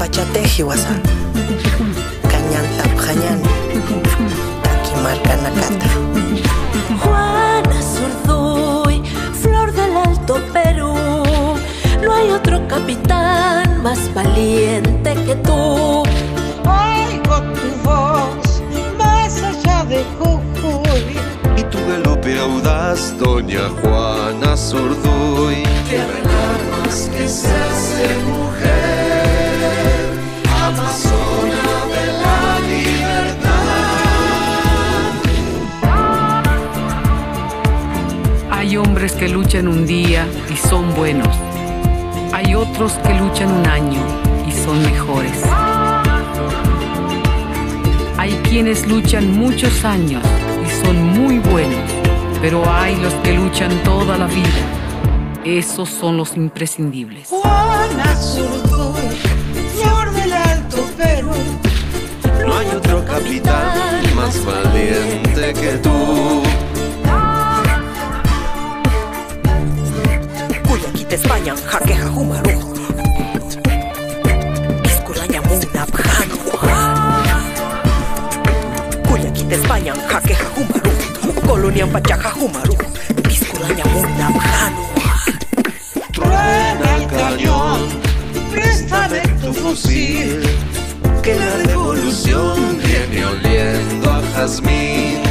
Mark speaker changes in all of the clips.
Speaker 1: pachateji wasa cañanta pañan taquimarca nacata
Speaker 2: Juana Zurduy, flor del Alto Perú. No hay otro capitán más valiente que tú.
Speaker 3: Oigo tu voz más allá de Jujuy.
Speaker 4: Y tu galope audaz, doña Juana Zurduy.
Speaker 5: Tierra
Speaker 6: Hay hombres que luchan un día y son buenos. Hay otros que luchan un año y son mejores. Hay quienes luchan muchos años y son muy buenos, pero hay los que luchan toda la vida. Esos son los imprescindibles.
Speaker 3: Juana Zurduy, flor del Alto Perú.
Speaker 4: No hay otro capitán más valiente que tú.
Speaker 1: Cuyaquita España jaqueja jumaru Pisculaña muna España jaqueja jumaru Colonia pachaja jumaru Pisculaña muna
Speaker 4: Que la revolución viene oliendo a jazmín.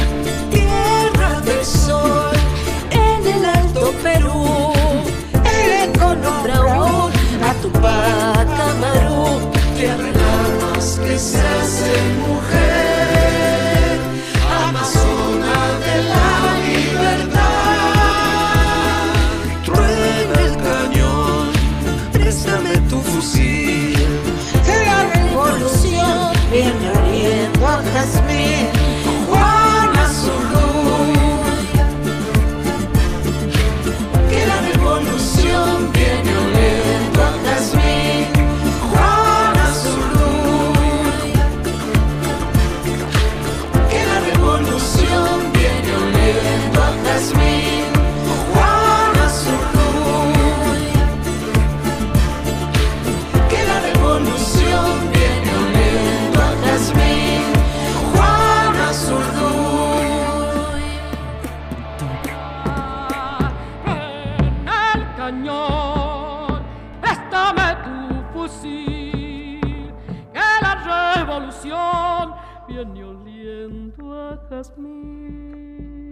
Speaker 7: Que la revolución viene oliendo a jazmín.